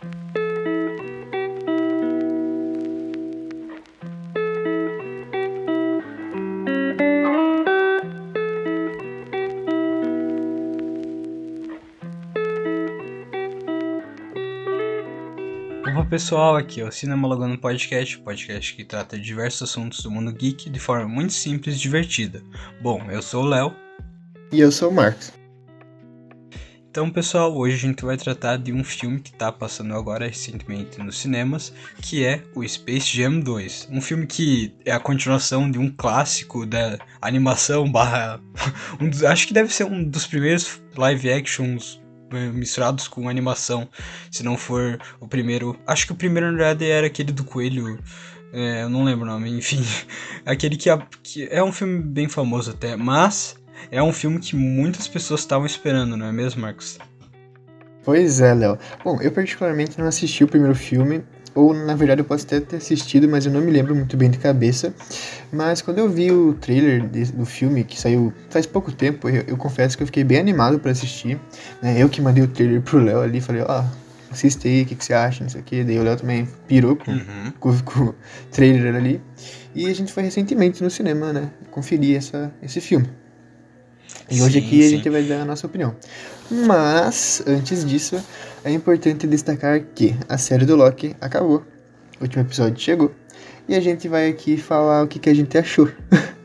Opa pessoal, aqui é o Cinema Logando Podcast, podcast que trata de diversos assuntos do mundo geek de forma muito simples e divertida. Bom, eu sou o Léo. E eu sou o Marcos. Então pessoal, hoje a gente vai tratar de um filme que está passando agora recentemente nos cinemas, que é o Space Jam 2. Um filme que é a continuação de um clássico da animação barra... Um dos, acho que deve ser um dos primeiros live actions misturados com animação, se não for o primeiro. Acho que o primeiro na verdade era aquele do coelho. É, eu não lembro o nome, enfim. Aquele que, que é um filme bem famoso até, mas é um filme que muitas pessoas estavam esperando, não é mesmo, Marcos? Pois é, Léo. Bom, eu particularmente não assisti o primeiro filme, ou na verdade eu posso até ter assistido, mas eu não me lembro muito bem de cabeça. Mas quando eu vi o trailer de, do filme, que saiu faz pouco tempo, eu, eu confesso que eu fiquei bem animado para assistir. Né? Eu que mandei o trailer pro Léo ali, falei, ó, oh, assiste aí, o que, que você acha, não sei o que. Daí o Léo também pirou com, uhum. com, com, o trailer ali. E a gente foi recentemente no cinema, né, conferir essa, esse filme. E hoje sim, aqui sim. a gente vai dar a nossa opinião. Mas, antes disso, é importante destacar que a série do Loki acabou. O último episódio chegou. E a gente vai aqui falar o que, que a gente achou.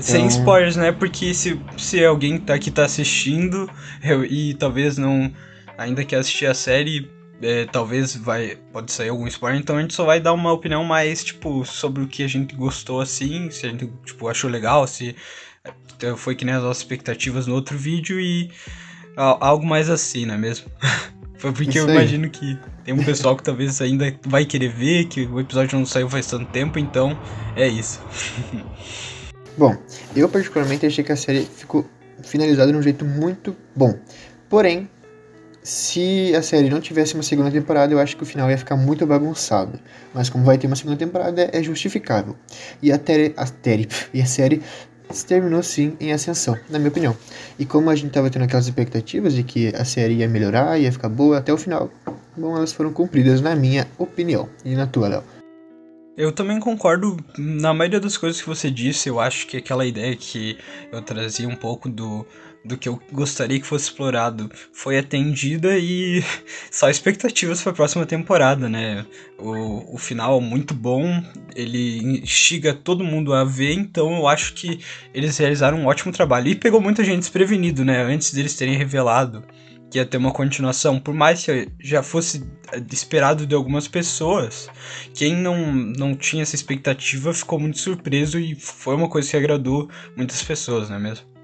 Sem então... spoilers, né? Porque se, se alguém tá aqui tá assistindo eu, e talvez não ainda quer assistir a série, é, talvez vai pode sair algum spoiler, então a gente só vai dar uma opinião mais tipo sobre o que a gente gostou assim, se a gente tipo achou legal, se é, foi que nem as nossas expectativas no outro vídeo e algo mais assim, não é mesmo? Foi porque eu imagino que tem um pessoal que talvez ainda vai querer ver, que o episódio não saiu faz tanto tempo, então é isso. Bom, eu particularmente achei que a série ficou finalizada de um jeito muito bom. Porém, se a série não tivesse uma segunda temporada, eu acho que o final ia ficar muito bagunçado. Mas como vai ter uma segunda temporada, é justificável. E a, a, e a série se terminou sim em ascensão, na minha opinião. E como a gente estava tendo aquelas expectativas de que a série ia melhorar, ia ficar boa até o final, bom, elas foram cumpridas na minha opinião. E na tua, Léo? Eu também concordo na maioria das coisas que você disse. Eu acho que aquela ideia que eu trazia um pouco do do que eu gostaria que fosse explorado foi atendida e só expectativas para a próxima temporada, né? O, o final é muito bom, ele instiga todo mundo a ver, então eu acho que eles realizaram um ótimo trabalho. E pegou muita gente desprevenido, né? Antes deles terem revelado que ia ter uma continuação, por mais que já fosse esperado de algumas pessoas, quem não, não tinha essa expectativa ficou muito surpreso e foi uma coisa que agradou muitas pessoas, não é mesmo?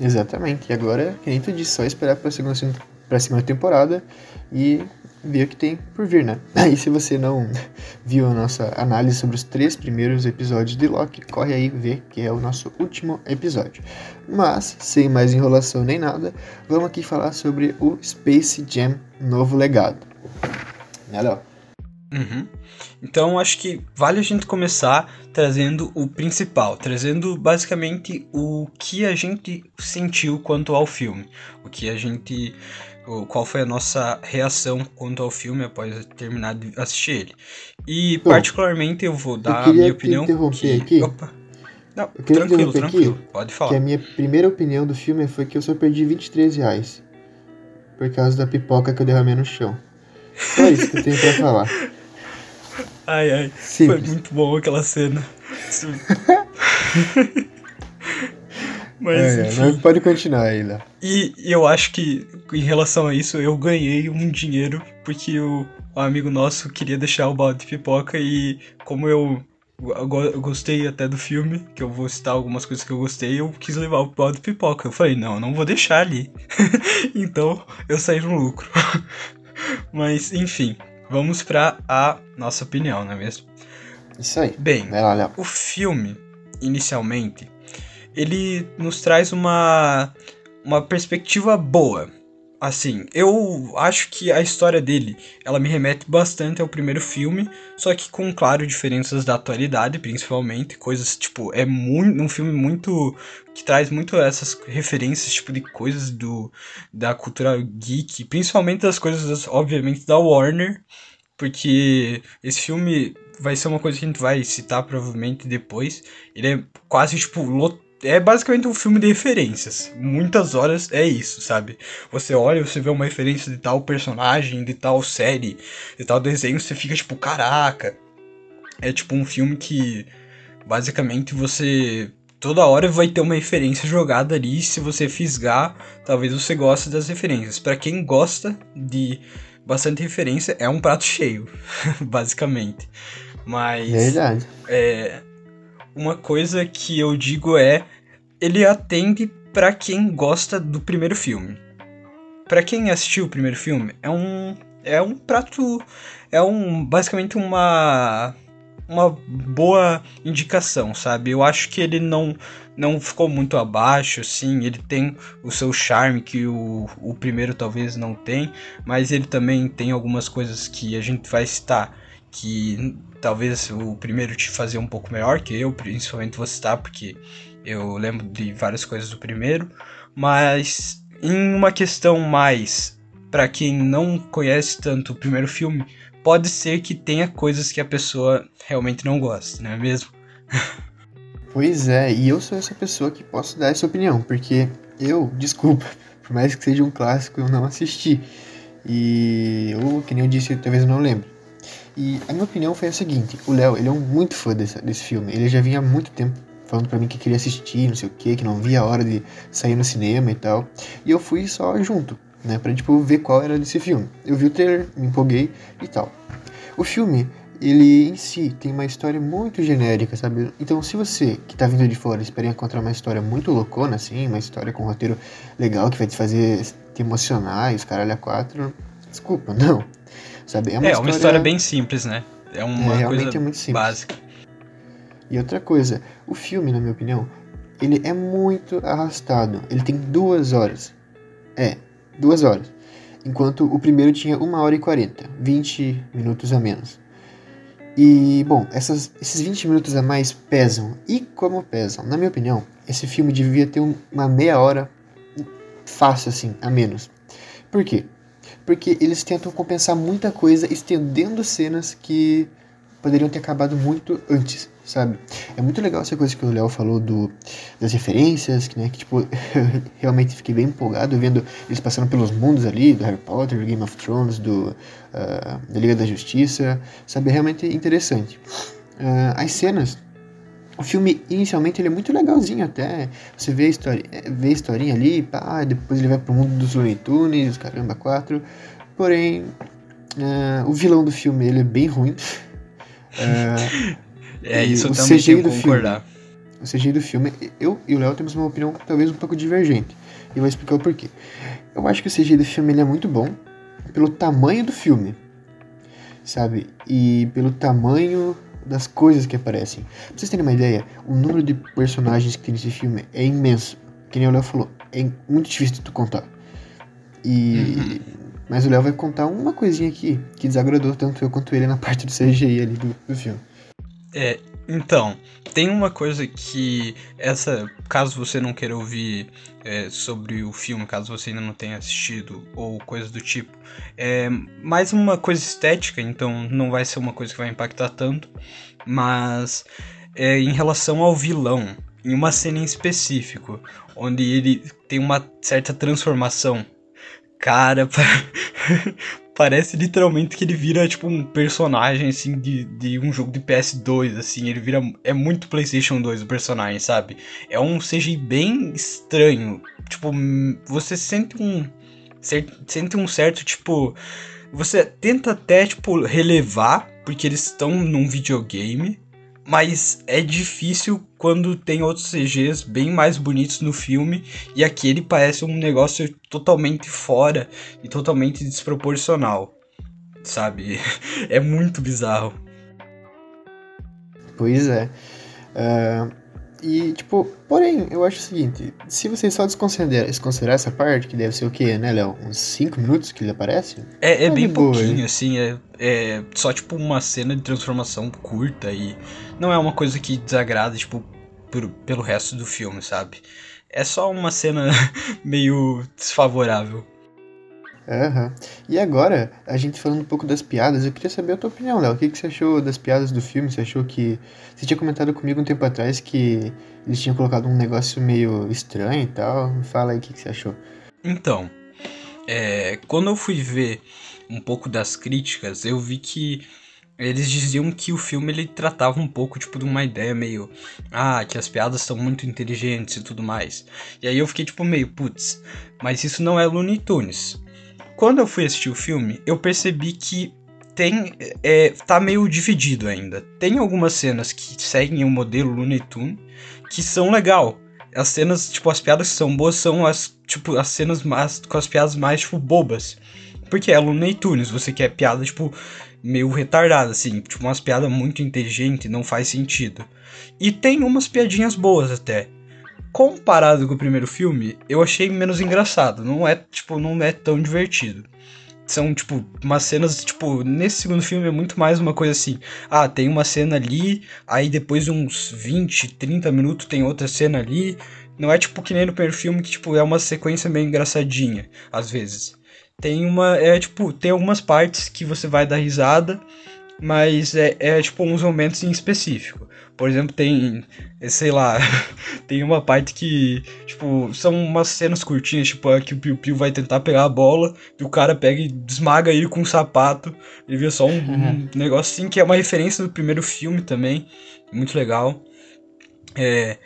Exatamente. E agora, que nem tu disse, só esperar pra segunda, pra segunda temporada e ver o que tem por vir, né? Aí se você não viu a nossa análise sobre os três primeiros episódios de Loki, corre aí ver que é o nosso último episódio. Mas, sem mais enrolação nem nada, vamos aqui falar sobre o Space Jam Novo Legado. Né, Léo? Uhum. Então acho que vale a gente começar trazendo o principal, trazendo basicamente o que a gente sentiu quanto ao filme, o que a gente, qual foi a nossa reação quanto ao filme após terminar de assistir ele. E Bom, particularmente eu vou dar eu a minha opinião. Que... Aqui. Opa. Não, tranquilo, tranquilo. Aqui, Pode falar. Que a minha primeira opinião do filme foi que eu só perdi 23 reais por causa da pipoca que eu derramei no chão. Só isso que eu tenho pra falar. Ai, ai. Simples. Foi muito bom aquela cena. mas, é, enfim. mas pode continuar Léo. E, eu acho que, em relação a isso, eu ganhei um dinheiro porque o, amigo nosso queria deixar o balde de pipoca e como eu eu gostei até do filme, que eu vou citar algumas coisas que eu gostei, eu quis levar o balde de pipoca. Eu falei, não, eu não vou deixar ali. então eu saí no lucro. Mas, enfim, vamos para a nossa opinião, não é mesmo? Isso aí. Bem, lá, o filme, inicialmente, ele nos traz uma, uma perspectiva boa. Assim, eu acho que a história dele, ela me remete bastante ao primeiro filme, só que com, claro, diferenças da atualidade, principalmente, coisas, tipo, é muito, um filme muito, que traz muito essas referências, tipo, de coisas do, da cultura geek, principalmente das coisas, obviamente, da Warner, porque esse filme vai ser uma coisa que a gente vai citar provavelmente depois, ele é quase, tipo, lotado é basicamente um filme de referências. Muitas horas é isso, sabe? Você olha, você vê uma referência de tal personagem, de tal série, de tal desenho, você fica tipo, caraca. É tipo um filme que basicamente você toda hora vai ter uma referência jogada ali, se você fisgar, talvez você goste das referências. Para quem gosta de bastante referência, é um prato cheio, basicamente. Mas Verdade. É, uma coisa que eu digo é ele atende para quem gosta do primeiro filme. Para quem assistiu o primeiro filme, é um é um prato é um basicamente uma uma boa indicação, sabe? Eu acho que ele não não ficou muito abaixo, assim, ele tem o seu charme que o, o primeiro talvez não tem, mas ele também tem algumas coisas que a gente vai citar que talvez o primeiro te fazia um pouco melhor que eu, principalmente vou citar porque eu lembro de várias coisas do primeiro, mas em uma questão mais para quem não conhece tanto o primeiro filme, pode ser que tenha coisas que a pessoa realmente não gosta, não é mesmo? pois é, e eu sou essa pessoa que posso dar essa opinião, porque eu, desculpa, por mais que seja um clássico, eu não assisti. E eu, que nem eu disse, talvez eu não lembre. E a minha opinião foi a seguinte: o Léo, ele é um muito fã desse, desse filme. Ele já vinha há muito tempo falando para mim que queria assistir, não sei o que, que não via a hora de sair no cinema e tal. E eu fui só junto, né, pra tipo ver qual era desse filme. Eu vi o trailer, me empolguei e tal. O filme, ele em si tem uma história muito genérica, sabe? Então, se você que tá vindo de fora espera encontrar uma história muito loucona, assim, uma história com um roteiro legal que vai te fazer te emocionar e os caralho a quatro, desculpa, não. Sabe? É uma, é, história... uma história bem simples, né? É uma é, coisa é muito simples. básica. E outra coisa, o filme, na minha opinião, ele é muito arrastado. Ele tem duas horas. É, duas horas. Enquanto o primeiro tinha uma hora e quarenta, 20 minutos a menos. E, bom, essas, esses 20 minutos a mais pesam. E como pesam? Na minha opinião, esse filme devia ter uma meia hora fácil, assim, a menos. Por quê? Porque eles tentam compensar muita coisa estendendo cenas que poderiam ter acabado muito antes, sabe? É muito legal essa coisa que o Léo falou do, das referências, que, né, que tipo, realmente fiquei bem empolgado vendo eles passando pelos mundos ali, do Harry Potter, do Game of Thrones, do, uh, da Liga da Justiça, sabe? É realmente interessante. Uh, as cenas o filme, inicialmente, ele é muito legalzinho até. Você vê a, história, vê a historinha ali, pá, depois ele vai pro mundo dos Looney Tunes, caramba, quatro. Porém, uh, o vilão do filme, ele é bem ruim. Uh, é, isso eu também tenho concordar. Filme, o CGI do filme, eu e o Léo temos uma opinião talvez um pouco divergente. E eu vou explicar o porquê. Eu acho que o CGI do filme ele é muito bom pelo tamanho do filme, sabe? E pelo tamanho das coisas que aparecem. Pra vocês terem uma ideia, o número de personagens que tem nesse filme é imenso. Que nem o Léo falou, é muito difícil de tu contar. E. Uhum. Mas o Léo vai contar uma coisinha aqui que desagradou tanto eu quanto ele na parte do CGI ali do, do filme. É, então, tem uma coisa que essa, caso você não queira ouvir é, sobre o filme, caso você ainda não tenha assistido ou coisa do tipo, é mais uma coisa estética, então não vai ser uma coisa que vai impactar tanto, mas é, em relação ao vilão, em uma cena em específico, onde ele tem uma certa transformação cara, parece literalmente que ele vira, tipo, um personagem, assim, de, de um jogo de PS2, assim. Ele vira. É muito PlayStation 2 o personagem, sabe? É um CGI bem estranho. Tipo, você sente um. Sente um certo, tipo. Você tenta até, tipo, relevar, porque eles estão num videogame mas é difícil quando tem outros CGs bem mais bonitos no filme e aquele parece um negócio totalmente fora e totalmente desproporcional, sabe? É muito bizarro. Pois é. Uh, E, tipo, porém, eu acho o seguinte, se você só desconsiderar, desconsiderar essa parte, que deve ser o quê, né, Léo? Uns 5 minutos que ele aparece? É, é tá bem boa, pouquinho, assim, é, é só, tipo, uma cena de transformação curta e não é uma coisa que desagrada, tipo, por, pelo resto do filme, sabe? É só uma cena meio desfavorável. Uhum. E agora, a gente falando um pouco das piadas, eu queria saber a tua opinião, Léo. O que, que você achou das piadas do filme? Você achou que. Você tinha comentado comigo um tempo atrás que eles tinham colocado um negócio meio estranho e tal. Me fala aí o que, que você achou. Então, é, quando eu fui ver um pouco das críticas, eu vi que eles diziam que o filme ele tratava um pouco tipo de uma ideia meio ah, que as piadas são muito inteligentes e tudo mais. E aí eu fiquei tipo meio, putz, mas isso não é Looney Tunes quando eu fui assistir o filme, eu percebi que tem é, tá meio dividido ainda. Tem algumas cenas que seguem o modelo Looney Tunes que são legal. As cenas, tipo, as piadas que são boas são as, tipo, as cenas mais, com as piadas mais, tipo, bobas. Porque é Looney Tunes, você quer piada, tipo, meio retardada, assim, tipo, umas piadas muito inteligentes, não faz sentido. E tem umas piadinhas boas até comparado com o primeiro filme, eu achei menos engraçado. Não é, tipo, não é tão divertido. São, tipo, umas cenas, tipo, nesse segundo filme é muito mais uma coisa assim. Ah, tem uma cena ali, aí depois de uns 20, 30 minutos tem outra cena ali. Não é tipo que nem no primeiro filme que, tipo, é uma sequência meio engraçadinha, às vezes. Tem uma, é tipo, tem algumas partes que você vai dar risada, mas é, é tipo uns momentos em específico. Por exemplo, tem, sei lá, tem uma parte que, tipo, são umas cenas curtinhas, tipo, é que o Piu Piu vai tentar pegar a bola e o cara pega e esmaga ele com um sapato. Ele vê só um, uhum. um negócio assim, que é uma referência do primeiro filme também, muito legal. É,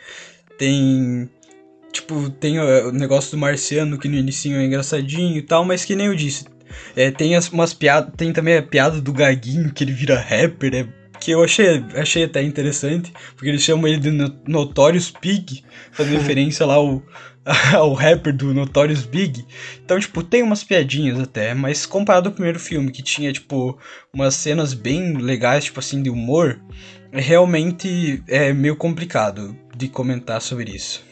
tem tipo, tem o negócio do marciano que no início é engraçadinho e tal, mas que nem eu disse. É, tem as, umas piadas. Tem também a piada do Gaguinho, que ele vira rapper, é que eu achei, achei até interessante, porque eles chamam ele de Notorious Big, fazendo referência lá ao, ao rapper do Notorious Big. Então, tipo, tem umas piadinhas até, mas comparado ao primeiro filme, que tinha, tipo, umas cenas bem legais, tipo assim, de humor, realmente é meio complicado de comentar sobre isso.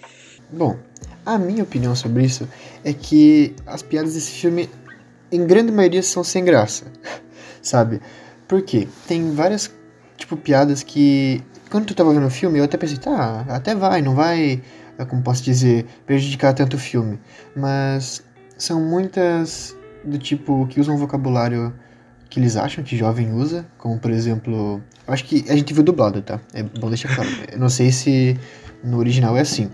Bom, a minha opinião sobre isso é que as piadas desse filme, em grande maioria, são sem graça, sabe? Porque tem várias tipo, piadas que. Quando tu tava vendo o filme, eu até pensei, tá, até vai, não vai, é, como posso dizer, prejudicar tanto o filme. Mas são muitas do tipo que usam vocabulário que eles acham que jovem usa, como por exemplo. Acho que a gente viu dublado, tá? É bom deixar claro. Eu não sei se no original é assim.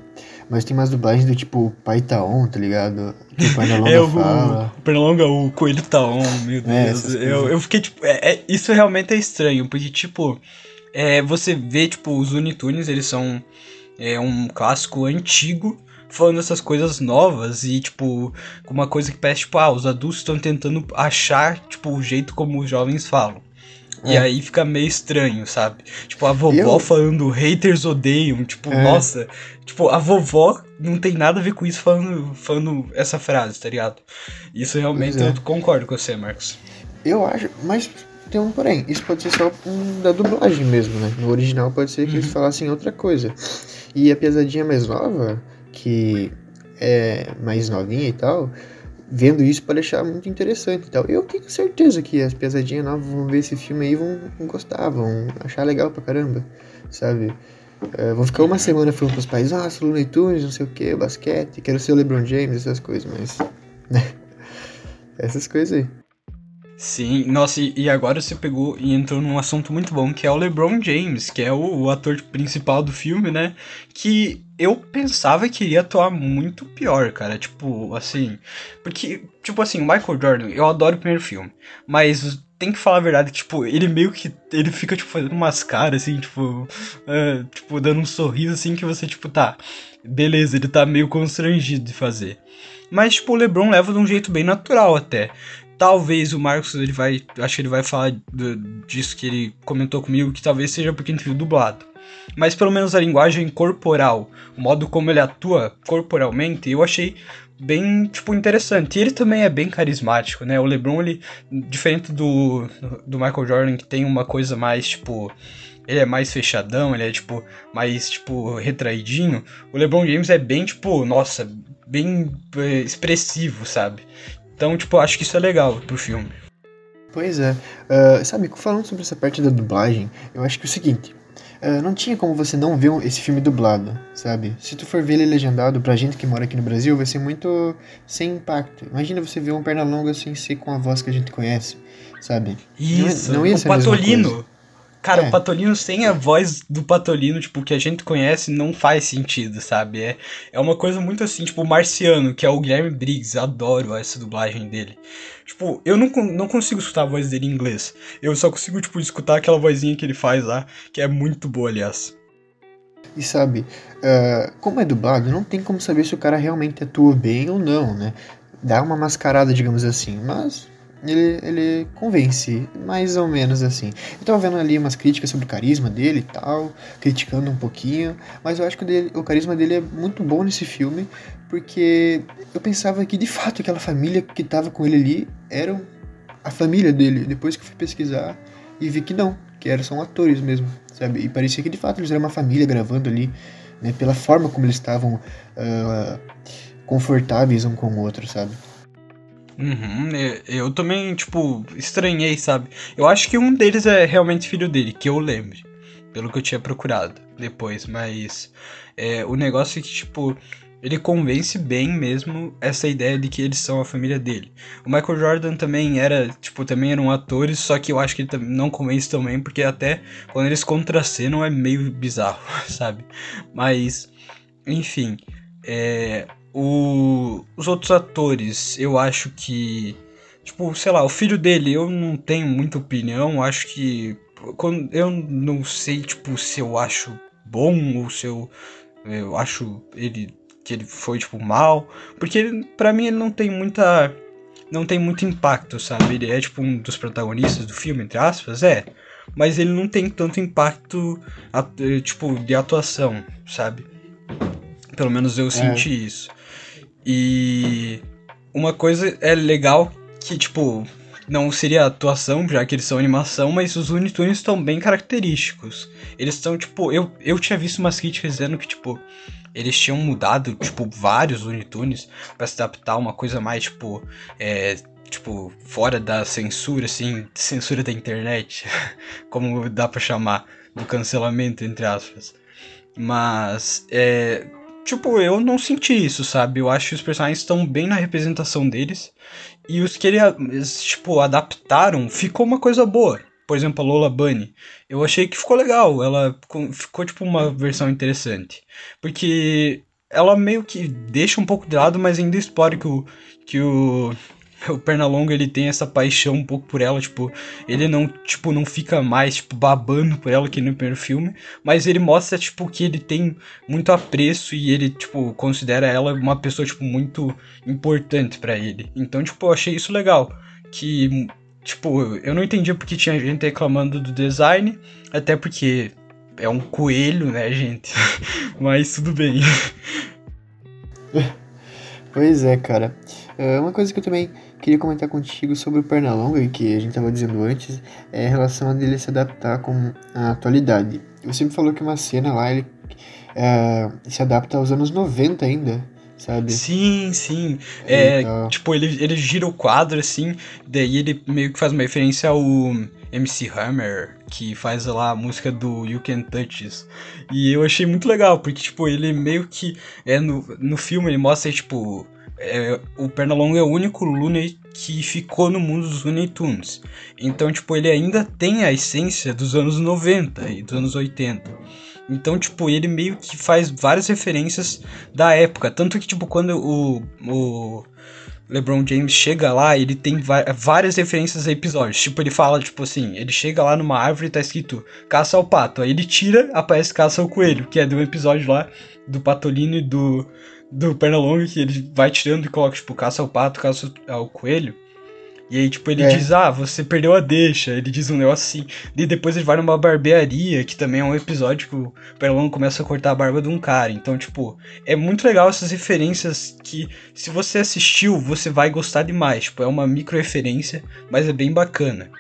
Mas tem mais dublagens do tipo Pai Taon, tá ligado? Que o Pernalonga é, o, fala. O Pernalonga, o Coelho Taon, meu é, Deus. É, eu, eu fiquei tipo. É, é, isso realmente é estranho, porque tipo. É, você vê, tipo, os Unitunes, eles são é, um clássico antigo falando essas coisas novas e, tipo, uma coisa que parece, tipo, ah, os adultos estão tentando achar, tipo, o jeito como os jovens falam. É. E aí fica meio estranho, sabe? Tipo, a vovó eu... falando haters odeiam, tipo, é. nossa. Tipo, a vovó não tem nada a ver com isso falando, falando essa frase, tá ligado? Isso realmente é. eu concordo com você, Marcos. Eu acho, mas tem um porém, isso pode ser só um, da dublagem mesmo, né? No original pode ser que uhum. eles falassem outra coisa. E a pesadinha mais nova, que é mais novinha e tal, vendo isso pode achar muito interessante e tal. Eu tenho certeza que as pesadinhas novas vão ver esse filme aí vão, vão gostar, vão achar legal pra caramba, sabe? É, vão ficar uma semana falando pros pais, ah, sou Looney Tunes, não sei o que, basquete, quero ser o LeBron James, essas coisas, mas. Né? Essas coisas aí. Sim, nossa, e agora você pegou e entrou num assunto muito bom, que é o LeBron James, que é o, o ator principal do filme, né? Que eu pensava que iria atuar muito pior, cara. Tipo, assim. Porque, tipo assim, o Michael Jordan, eu adoro o primeiro filme. Mas tem que falar a verdade, tipo, ele meio que. Ele fica, tipo, fazendo umas caras, assim, tipo. Uh, tipo, dando um sorriso, assim, que você, tipo, tá. Beleza, ele tá meio constrangido de fazer. Mas, tipo, o LeBron leva de um jeito bem natural até. Talvez o Marcos, ele vai. Acho que ele vai falar disso que ele comentou comigo, que talvez seja porque ele viu dublado. Mas pelo menos a linguagem corporal, o modo como ele atua corporalmente, eu achei bem, tipo, interessante. E ele também é bem carismático, né? O LeBron, ele, diferente do, do Michael Jordan, que tem uma coisa mais, tipo, ele é mais fechadão, ele é, tipo, mais, tipo, retraidinho. O LeBron James é bem, tipo, nossa, bem é, expressivo, sabe? Então, tipo, acho que isso é legal pro filme. Pois é. Uh, sabe, falando sobre essa parte da dublagem, eu acho que é o seguinte. Uh, não tinha como você não ver esse filme dublado, sabe? Se tu for ver ele legendado, pra gente que mora aqui no Brasil, vai ser muito sem impacto. Imagina você ver um perna longa sem ser com a voz que a gente conhece, sabe? Isso, não, não ia ser o Patolino. Cara, é. o Patolino sem a voz do Patolino, tipo, que a gente conhece, não faz sentido, sabe? É, é uma coisa muito assim, tipo, o Marciano, que é o Guilherme Briggs, adoro essa dublagem dele. Tipo, eu não, não consigo escutar a voz dele em inglês. Eu só consigo, tipo, escutar aquela vozinha que ele faz lá, que é muito boa, aliás. E sabe, uh, como é dublado, não tem como saber se o cara realmente atua bem ou não, né? Dá uma mascarada, digamos assim, mas ele, ele convence, mais ou menos assim. Eu tava vendo ali umas críticas sobre o carisma dele e tal, criticando um pouquinho, mas eu acho que o, dele, o carisma dele é muito bom nesse filme, porque eu pensava que de fato aquela família que tava com ele ali era a família dele. Depois que eu fui pesquisar e vi que não, que eram são atores mesmo, sabe? E parecia que de fato eles eram uma família gravando ali, né? Pela forma como eles estavam uh, confortáveis um com o outro, sabe? Uhum, eu também, tipo, estranhei, sabe? Eu acho que um deles é realmente filho dele, que eu lembre. Pelo que eu tinha procurado depois, mas é, o negócio é que, tipo, ele convence bem mesmo essa ideia de que eles são a família dele. O Michael Jordan também era, tipo, também eram atores, só que eu acho que ele não convence também, porque até quando eles contracenam é meio bizarro, sabe? Mas, enfim, é, o, os outros atores, eu acho que. Tipo, sei lá, o filho dele, eu não tenho muita opinião. Acho que. Quando, eu não sei, tipo, se eu acho bom ou se eu. Eu acho ele. Que ele foi, tipo, mal. Porque para pra mim ele não tem muita. Não tem muito impacto, sabe? Ele é, tipo, um dos protagonistas do filme, entre aspas, é. Mas ele não tem tanto impacto, tipo, de atuação, sabe? Pelo menos eu é. senti isso. E uma coisa é legal que, tipo, não seria atuação, já que eles são animação, mas os Looney Tunes estão bem característicos. Eles estão, tipo, eu, eu tinha visto umas críticas dizendo que, tipo, eles tinham mudado, tipo, vários Looney Tunes pra se adaptar a uma coisa mais, tipo, é, tipo, fora da censura, assim, censura da internet, como dá pra chamar, do cancelamento, entre aspas. Mas, é, Tipo, eu não senti isso, sabe? Eu acho que os personagens estão bem na representação deles. E os que eles, tipo, adaptaram, ficou uma coisa boa. Por exemplo, a Lola Bunny. Eu achei que ficou legal. Ela ficou, tipo, uma versão interessante. Porque ela meio que deixa um pouco de lado, mas ainda explora que o, que o o Pernalonga ele tem essa paixão um pouco por ela, tipo, ele não, tipo, não fica mais, tipo, babando por ela que no primeiro filme, mas ele mostra, tipo, que ele tem muito apreço e ele, tipo, considera ela uma pessoa, tipo, muito importante para ele. Então, tipo, eu achei isso legal, que, tipo, eu não entendia porque tinha gente reclamando do design, até porque é um coelho, né, gente? mas tudo bem. Pois é, cara. É, uma coisa que eu também queria comentar contigo sobre o Pernalonga, que a gente estava dizendo antes, é a relação dele se adaptar com a atualidade. Você me falou que uma cena lá ele é, se adapta aos anos 90 ainda, sabe? Sim, sim. É, então... Tipo, ele, ele gira o quadro assim, daí ele meio que faz uma referência ao MC Hammer, que faz lá a música do You Can Touch This. E eu achei muito legal, porque, tipo, ele meio que. É, no, no filme ele mostra, tipo é, o Pernalonga é o único Looney que ficou no mundo dos Looney Tunes. Então, tipo, ele ainda tem a essência dos anos 90 e dos anos 80. Então, tipo, ele meio que faz várias referências da época. Tanto que, tipo, quando o, o LeBron James chega lá, ele tem várias referências a episódios. Tipo, ele fala, tipo assim, ele chega lá numa árvore e tá escrito caça ao pato. Aí ele tira, aparece caça ao coelho, que é do episódio lá do Patolino e do do Pernalonga, que ele vai tirando e coloca, tipo, caça ao pato, caça ao coelho. E aí, tipo, ele É. diz, ah, você perdeu a deixa. Ele diz um negócio assim. E depois ele vai numa barbearia, que também é um episódio que o Pernalonga começa a cortar a barba de um cara. Então, tipo, é muito legal essas referências que, se você assistiu, você vai gostar demais. Tipo, é uma micro referência, mas é bem bacana.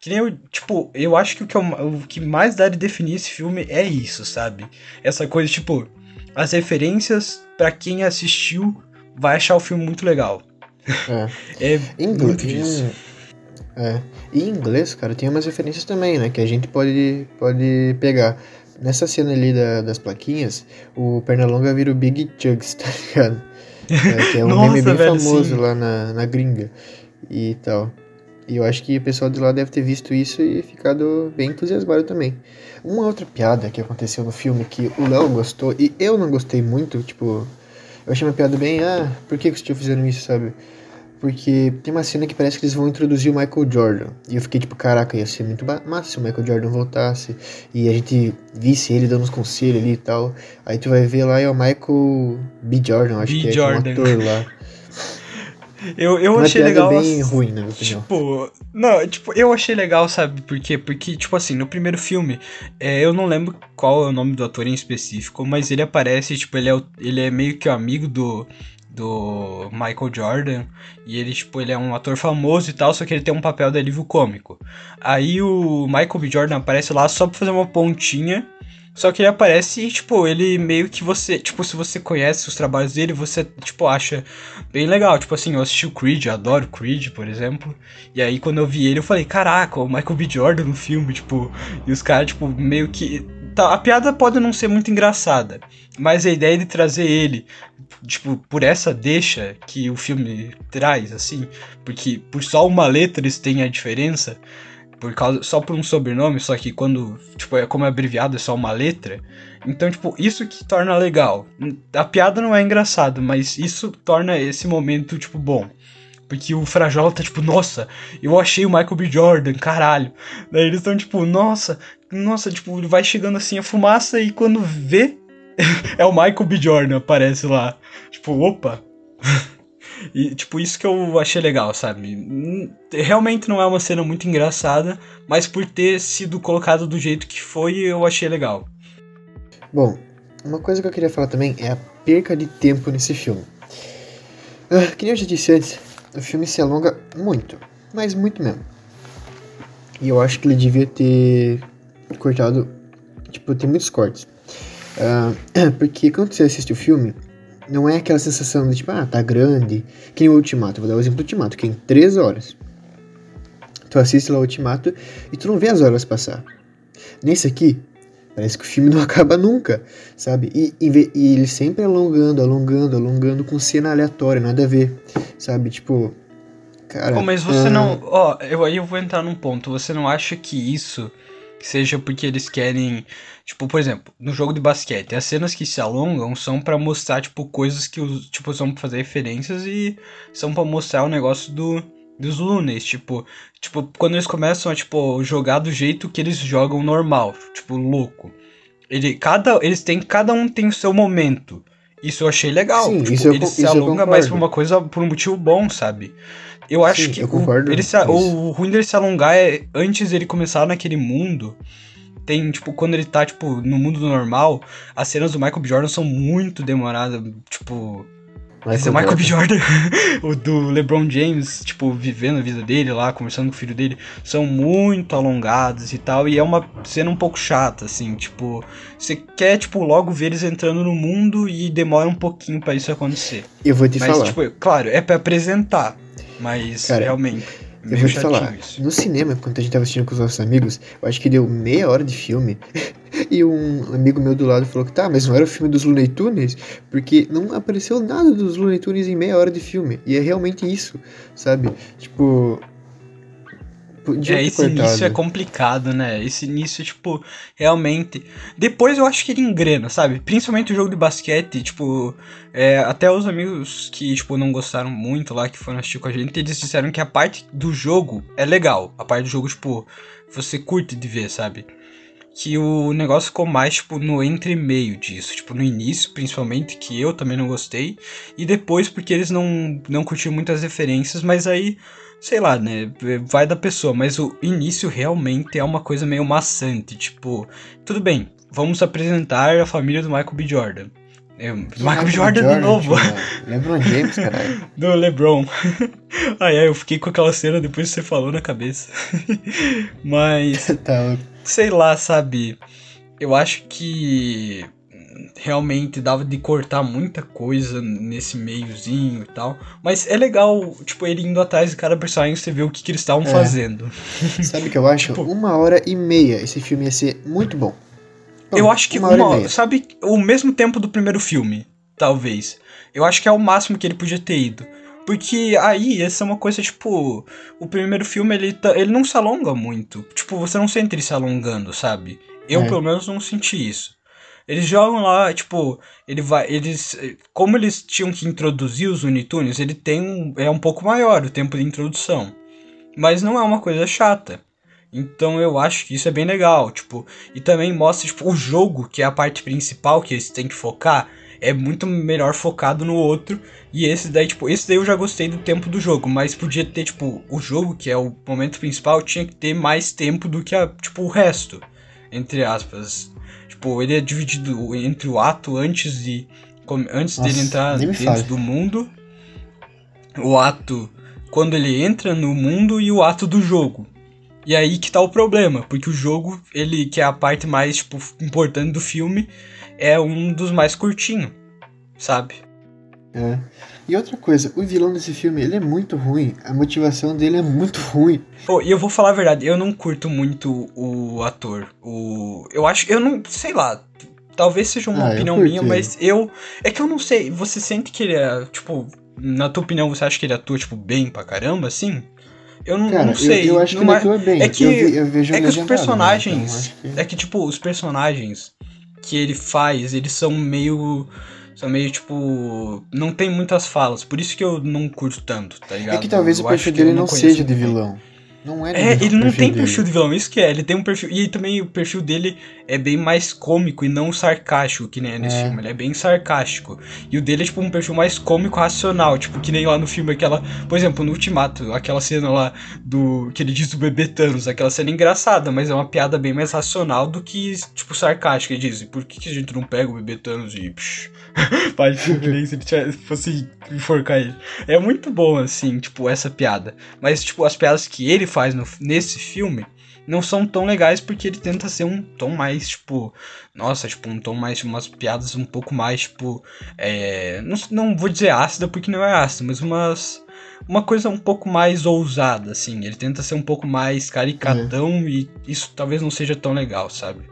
Que nem eu, tipo, eu acho que o que, eu- o que mais dá de definir esse filme é isso, sabe? Essa coisa, tipo, as referências, pra quem assistiu, vai achar o filme muito legal. É. É Em muito inglês. disso. É. E em inglês, cara, tem umas referências também, né? Que a gente pode, pode pegar. Nessa cena ali da- das plaquinhas, o Pernalonga vira o Big Chugs, tá ligado? É, que é um Nossa, meme bem velho, famoso sim. lá na, na gringa e tal. E eu acho que o pessoal de lá deve ter visto isso e ficado bem entusiasmado também. Uma outra piada que aconteceu no filme que o Léo gostou e eu não gostei muito, tipo, eu achei uma piada bem, ah, por que que os tio fizeram isso, sabe? Porque tem uma cena que parece que eles vão introduzir o Michael Jordan. E eu fiquei tipo, caraca, ia ser muito massa se o Michael Jordan voltasse. E a gente visse ele dando uns conselhos ali e tal. Aí tu vai ver lá é o Michael B. Jordan, acho B. que é, que é Jordan. um ator lá. Eu, eu Uma achei legal. bem as- ruim, na minha opinião. Tipo, não, tipo, eu achei legal, sabe por quê? Porque, tipo assim, no primeiro filme, é, eu não lembro qual é o nome do ator em específico, mas ele aparece, tipo, ele é, ele é meio que o amigo do, do Michael Jordan, e ele, tipo, ele é um ator famoso e tal, só que ele tem um papel de alívio cômico. Aí o Michael B. Jordan aparece lá só pra fazer uma pontinha, só que ele aparece e, tipo, ele meio que você, tipo, se você conhece os trabalhos dele, você, tipo, acha bem legal. Tipo assim, eu assisti o Creed, eu adoro Creed, por exemplo. E aí quando eu vi ele, eu falei, caraca, o Michael B. Jordan no filme, tipo, e os caras, tipo, meio que. Tá, a piada pode não ser muito engraçada, mas a ideia de trazer ele, tipo, por essa deixa que o filme traz, assim, porque por só uma letra eles têm a diferença, por causa, só por um sobrenome, só que quando, tipo, é como é abreviado, é só uma letra. Então, tipo, isso que torna legal. A piada não é engraçada, mas isso torna esse momento, tipo, bom. Porque o Frajola tá tipo, nossa, eu achei o Michael B. Jordan, caralho. Daí eles estão tipo, nossa, nossa, tipo, vai chegando assim a fumaça e quando vê, é o Michael B. Jordan, aparece lá. Tipo, opa. E, tipo, isso que eu achei legal, sabe? Hum, Realmente não é uma cena muito engraçada, mas por ter sido colocado do jeito que foi, eu achei legal. Bom, uma coisa que eu queria falar também é a perca de tempo nesse filme. Ah, que nem eu já disse antes, o filme se alonga muito, mas muito mesmo. E eu acho que ele devia ter cortado, tipo, tem muitos cortes. Ah, porque quando você assiste o filme, não é aquela sensação de tipo, ah, tá grande. Que nem o Ultimato, vou dar o exemplo do Ultimato, que é em 3 horas. Tu assiste lá o Ultimato e tu não vê as horas passar. Nesse aqui, Parece que o filme não acaba nunca, sabe? E, e, e ele sempre alongando, alongando, alongando com cena aleatória, nada a ver, sabe? Tipo, cara. Pô, mas você ah, não. Ó, eu, aí eu vou entrar num ponto. Você não acha que isso seja porque eles querem. Tipo, por exemplo, no jogo de basquete, as cenas que se alongam são pra mostrar, tipo, coisas que os. Tipo, são pra fazer referências e são pra mostrar o negócio do. Dos Lunes, tipo, tipo, quando eles começam a, tipo, jogar do jeito que eles jogam normal, tipo, louco. Ele, cada, eles têm, cada um tem o seu momento. Isso eu achei legal. Sim, tipo, isso eu ele co- se isso eu alonga, mas por uma coisa, por um motivo bom, sabe? Eu acho Sim, que eu o- ele se, isso. o ruim dele se alongar é antes dele começar naquele mundo. Tem, tipo, quando ele tá, tipo, no mundo normal, as cenas do Michael B. Jordan são muito demoradas, tipo. Esse é o Michael B. Jordan, o do LeBron James, tipo, vivendo a vida dele lá, conversando com o filho dele, são muito alongados e tal, e é uma cena um pouco chata, assim, tipo, você quer, tipo, logo ver eles entrando no mundo e demora um pouquinho pra isso acontecer. Eu vou te mas, falar. tipo, claro, é pra apresentar, mas Cara, realmente, Eu vou te falar, isso. no cinema, quando a gente tava assistindo com os nossos amigos, eu acho que deu meia hora de filme. e um amigo meu do lado falou que tá, mas não era o filme dos Looney Tunes? Porque não apareceu nada dos Looney Tunes em meia hora de filme. E é realmente isso, sabe? Tipo. Podia É, esse cortado. início é complicado, né? Esse início, tipo, realmente. Depois eu acho que ele engrena, sabe? Principalmente o jogo de basquete, tipo, é, até os amigos que, tipo, não gostaram muito lá, que foram assistir com a gente, eles disseram que a parte do jogo é legal. A parte do jogo, tipo, você curte de ver, sabe? Que o negócio ficou mais, tipo, no entre meio disso. Tipo, no início, principalmente, que eu também não gostei. E depois, porque eles não, não curtiram muitas referências, mas aí sei lá, né? Vai da pessoa, mas o início realmente é uma coisa meio maçante. Tipo, tudo bem, vamos apresentar a família do Michael B. Jordan. É, Michael B. Jordan, Jordan de novo. LeBron James, caralho. do LeBron. ai, ai, eu fiquei com aquela cena depois que você falou na cabeça. mas. tá. Sei lá, sabe? Eu acho que realmente dava de cortar muita coisa nesse meiozinho e tal. Mas é legal, tipo, ele indo atrás de cada personagem você vê o que, que eles estavam é. fazendo. Sabe o que eu acho? tipo, uma hora e meia esse filme ia ser muito bom. Eu acho que uma, uma hora, sabe, o mesmo tempo do primeiro filme, talvez. Eu acho que é o máximo que ele podia ter ido. Porque aí, essa é uma coisa, tipo, o primeiro filme ele, tá, ele não se alonga muito. Tipo, você não sente ele se alongando, sabe? Eu, é. pelo menos, não senti isso. Eles jogam lá, tipo, ele vai, eles, como eles tinham que introduzir os Unitunes, ele tem um, é um pouco maior o tempo de introdução, mas não é uma coisa chata. Então eu acho que isso é bem legal, tipo, e também mostra tipo o jogo, que é a parte principal que eles têm que focar, é muito melhor focado no outro. E esse daí, tipo, esse daí eu já gostei do tempo do jogo, mas podia ter, tipo, o jogo, que é o momento principal, tinha que ter mais tempo do que a, tipo, o resto, entre aspas. Tipo, ele é dividido entre o ato antes de. Antes Nossa, dele entrar dentro do mundo. O ato quando ele entra no mundo e o ato do jogo. E aí que tá o problema, porque o jogo, ele que é a parte mais tipo, importante do filme, é um dos mais curtinhos, sabe? É. E outra coisa, o vilão desse filme, ele é muito ruim. A motivação dele é muito ruim. Pô, e eu vou falar a verdade, eu não curto muito o ator. O eu acho, eu não, sei lá, talvez seja uma ah, opinião minha, mas eu é que eu não sei, você sente que ele é, tipo, na tua opinião, você acha que ele atua tipo bem pra caramba assim? Eu não, Cara, não sei. Eu, eu acho que ele atua bem. É que, eu, vi, eu vejo é que os personagens. Né? Então, que... É que, tipo, os personagens que ele faz, eles são meio são meio tipo. Não tem muitas falas, por isso que eu não curto tanto, tá ligado? É que talvez eu o perfil dele não, não seja de vilão. Não é, é ele não tem dele. perfil de vilão, isso que é. Ele tem um perfil. E também o perfil dele é bem mais cômico e não sarcástico, que nem é nesse é. filme. Ele é bem sarcástico. E o dele é tipo um perfil mais cômico racional. Tipo, que nem lá no filme aquela. Por exemplo, no Ultimato, aquela cena lá do. que ele diz do bebê Thanos. Aquela cena engraçada, mas é uma piada bem mais racional do que, tipo, sarcástica. Ele diz, por que, que a gente não pega o bebê Thanos e. Psh, faz se ele fosse enforcar ele. É muito bom, assim, tipo, essa piada. Mas, tipo, as piadas que ele faz no, nesse filme não são tão legais porque ele tenta ser um tom mais, tipo, nossa, tipo, um tom mais, umas piadas um pouco mais, tipo, é, não, não vou dizer ácida porque não é ácida, mas umas, uma coisa um pouco mais ousada, assim, ele tenta ser um pouco mais caricatão é. e isso talvez não seja tão legal, sabe?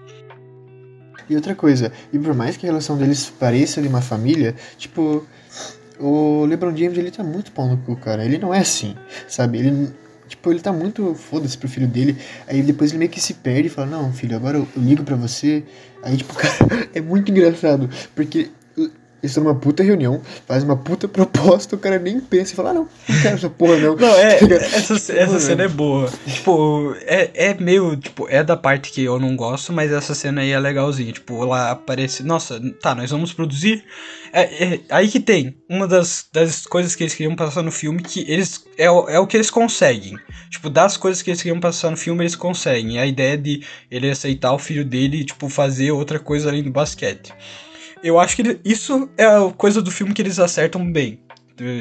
E outra coisa, e por mais que a relação deles pareça de uma família, tipo, o LeBron James ele tá muito pau no cu, cara. Ele não é assim, sabe? Ele Tipo, ele tá muito foda-se pro filho dele. Aí depois ele meio que se perde e fala: Não, filho, agora eu ligo pra você. Aí, tipo, cara, é muito engraçado. Porque eles estão numa puta reunião, faz uma puta proposta, o cara nem pensa e fala, ah, não, não quero essa porra, não. Não, é, tá essa, essa cena é boa. Tipo, é, é meio, tipo, é da parte que eu não gosto, mas essa cena aí é legalzinha. Tipo, lá aparece, nossa, tá, nós vamos produzir. É, é, aí que tem uma das, das coisas que eles queriam passar no filme, que eles, é, é o que eles conseguem. Tipo, das coisas que eles queriam passar no filme, eles conseguem. A ideia de ele aceitar o filho dele, tipo, fazer outra coisa além do basquete. Eu acho que ele, isso é a coisa do filme que eles acertam bem,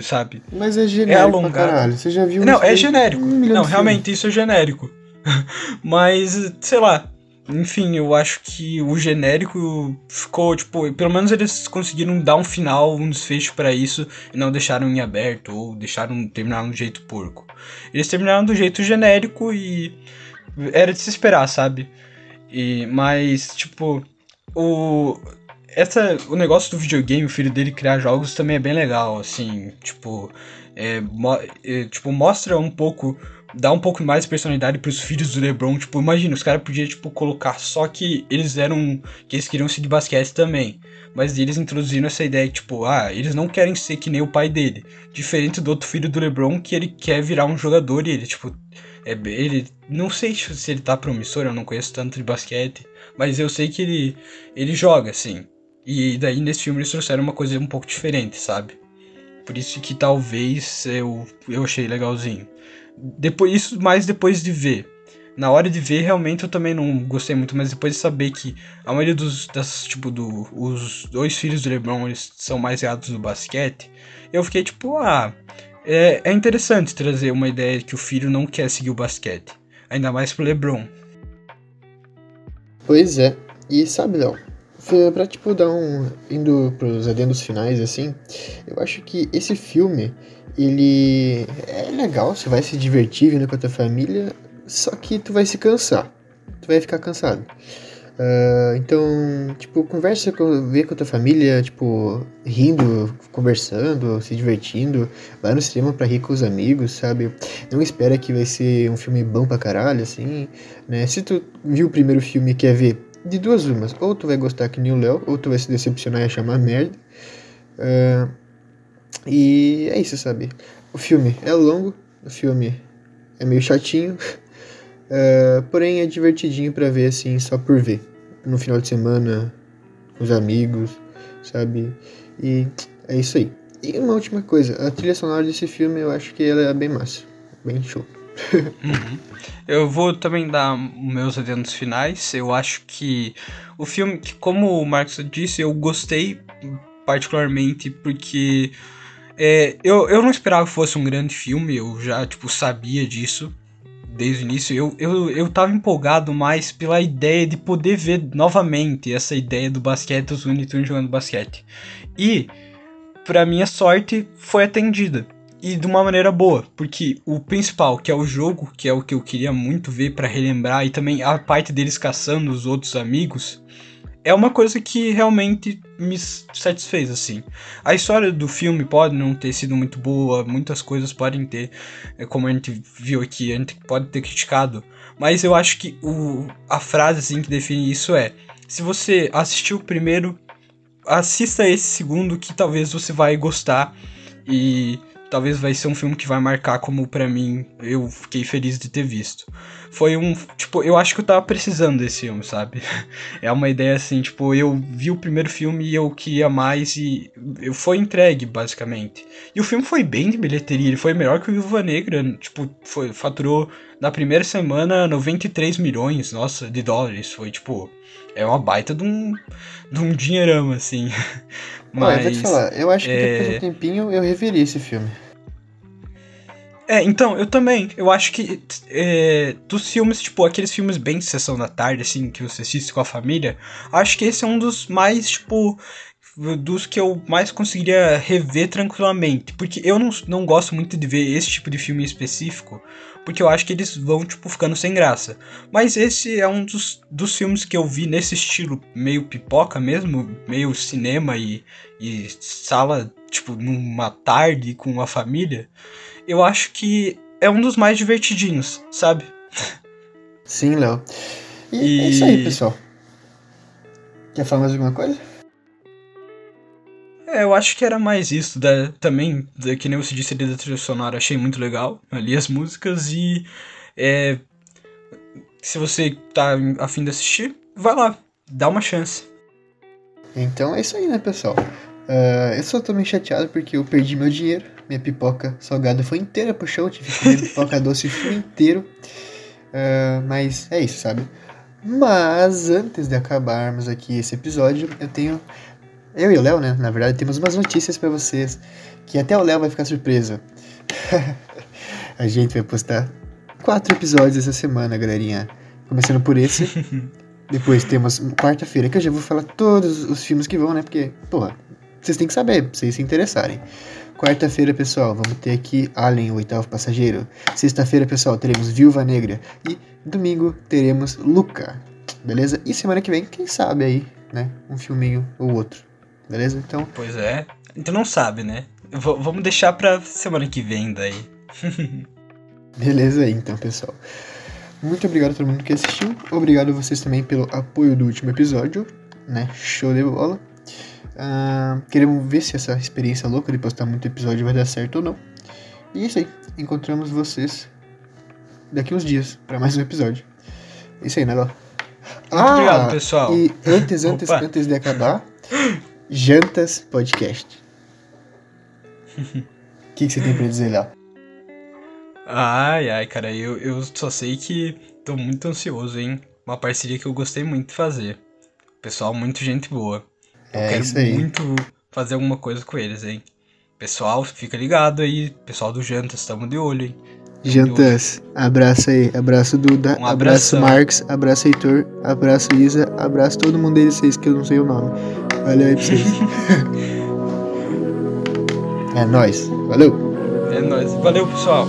sabe? Mas é genérico é alongado. caralho. Você já viu Não, é genérico. Um não, realmente isso é genérico. Mas, sei lá. Enfim, eu acho que o genérico ficou, tipo, pelo menos eles conseguiram dar um final, um desfecho para isso e não deixaram em aberto ou deixaram terminar de um jeito porco. Eles terminaram do jeito genérico e era de se esperar, sabe? E mas tipo, o essa, o negócio do videogame, o filho dele criar jogos também é bem legal, assim, tipo, é, mo é, tipo mostra um pouco, dá um pouco mais de personalidade pros filhos do LeBron, tipo, imagina, os caras podiam, tipo, colocar só que eles eram, que eles queriam de basquete também, mas eles introduziram essa ideia, tipo, ah, eles não querem ser que nem o pai dele, diferente do outro filho do LeBron, que ele quer virar um jogador e ele, tipo, é, ele, não sei se ele tá promissor, eu não conheço tanto de basquete, mas eu sei que ele, ele joga, assim, e daí nesse filme eles trouxeram uma coisa um pouco diferente, sabe? Por isso que talvez eu, eu achei legalzinho. Depois, isso mais depois de ver. Na hora de ver, realmente eu também não gostei muito, mas depois de saber que a maioria dos, das, tipo, do, os dois filhos do LeBron, eles são mais ligados do basquete, eu fiquei tipo, ah, é, é interessante trazer uma ideia que o filho não quer seguir o basquete. Ainda mais pro LeBron. Pois é. E sabe, Léo, pra, tipo, dar um... Indo pros adendos finais, assim, eu acho que esse filme, ele é legal, você vai se divertir vindo com a tua família, só que tu vai se cansar. Tu vai ficar cansado. Uh, então, tipo, conversa com, com a tua família, tipo, rindo, conversando, se divertindo. Vai no cinema pra rir com os amigos, sabe? Não espera que vai ser um filme bom pra caralho, assim, né? Se tu viu o primeiro filme e quer ver de duas umas, ou tu vai gostar que nem o Léo, ou tu vai se decepcionar e achar uma merda. Uh, e é isso, sabe? O filme é longo, o filme é meio chatinho, uh, porém é divertidinho para ver assim, só por ver no final de semana, os amigos, sabe? E é isso aí. E uma última coisa, a trilha sonora desse filme eu acho que ela é bem massa, bem show. Uhum. Eu vou também dar meus adendos finais. Eu acho que o filme, que como o Marcos disse, eu gostei particularmente porque é, eu, eu não esperava que fosse um grande filme, eu já tipo sabia disso desde o início, eu, eu, eu tava empolgado mais pela ideia de poder ver novamente essa ideia do basquete, os Looney jogando basquete. E, pra minha sorte, foi atendida. E de uma maneira boa, porque o principal, que é o jogo, que é o que eu queria muito ver para relembrar, e também a parte deles caçando os outros amigos, é uma coisa que realmente me satisfez, assim. A história do filme pode não ter sido muito boa, muitas coisas podem ter, é, como a gente viu aqui, a gente pode ter criticado, mas eu acho que o, a frase assim, que define isso é: se você assistiu o primeiro, assista esse segundo que talvez você vai gostar e talvez vai ser um filme que vai marcar como para mim eu fiquei feliz de ter visto. Foi um, tipo, eu acho que eu tava precisando desse filme, sabe? É uma ideia assim, tipo, eu vi o primeiro filme e eu queria mais e eu foi entregue basicamente. E o filme foi bem de bilheteria, ele foi melhor que o Viúva Negra, tipo, foi faturou na primeira semana 93 milhões, nossa, de dólares, foi tipo, é uma baita de um de um dinheirão assim. Mas, Olha, eu vou te falar, eu acho que é... depois de um tempinho eu reveria esse filme. É, então, eu também. Eu acho que é, dos filmes, tipo, aqueles filmes bem de sessão da tarde, assim, que você assiste com a família, acho que esse é um dos mais, tipo, dos que eu mais conseguiria rever tranquilamente. Porque eu não, não gosto muito de ver esse tipo de filme específico, porque eu acho que eles vão, tipo, ficando sem graça. Mas esse é um dos, dos filmes que eu vi nesse estilo meio pipoca mesmo, meio cinema e, e sala, tipo, numa tarde com a família. Eu acho que é um dos mais divertidinhos, sabe? Sim, Léo. E, e... é isso aí, pessoal. Quer falar mais alguma coisa? É, eu acho que era mais isso. Da, também, da, que nem você disse ali da trilha sonora, achei muito legal ali as músicas e. É, se você tá afim de assistir, vai lá, dá uma chance. Então é isso aí, né, pessoal? Uh, eu só tô meio chateado porque eu perdi meu dinheiro. Minha pipoca salgada foi inteira pro chão, tive que comer pipoca doce o filme inteiro. Uh, mas é isso, sabe? Mas antes de acabarmos aqui esse episódio, eu tenho eu e o Léo, né? Na verdade, temos umas notícias para vocês que até o Léo vai ficar surpreso. a gente vai postar quatro episódios essa semana, galerinha. Começando por esse. Depois temos quarta-feira, que eu já vou falar todos os filmes que vão, né? Porque, porra, vocês têm que saber, pra vocês se interessarem. Quarta-feira, pessoal, vamos ter aqui Alien, o oitavo passageiro. Sexta-feira, pessoal, teremos Viúva Negra. E domingo teremos Luca. Beleza? E semana que vem, quem sabe aí, né? Um filminho ou outro. Beleza? Então. Pois é. Gente não sabe, né? V vamos deixar pra semana que vem daí. Beleza aí, então, pessoal. Muito obrigado a todo mundo que assistiu. Obrigado a vocês também pelo apoio do último episódio, né? Show de bola. Uh, queremos ver se essa experiência louca de postar muito episódio vai dar certo ou não. E é isso aí. Encontramos vocês daqui uns dias para mais um episódio. É isso aí, né, Ló? Ah, obrigado, pessoal. E antes, antes, antes de acabar, Jantas Podcast. O que, que você tem pra dizer, Léo? Ai, ai, cara, eu, eu só sei que tô muito ansioso, hein? Uma parceria que eu gostei muito de fazer. Pessoal, muito gente boa. Eu É quero muito fazer alguma coisa com eles, hein? Pessoal, fica ligado aí. Pessoal do Jantas, tamo de olho, hein? Jantas, abraço aí, abraço Duda, Um abraço. Marcos, abraço Heitor, abraço Isa, abraço todo mundo deles seis que eu não sei o nome. Valeu aí pra vocês. é nóis, valeu! É nóis. Valeu, pessoal.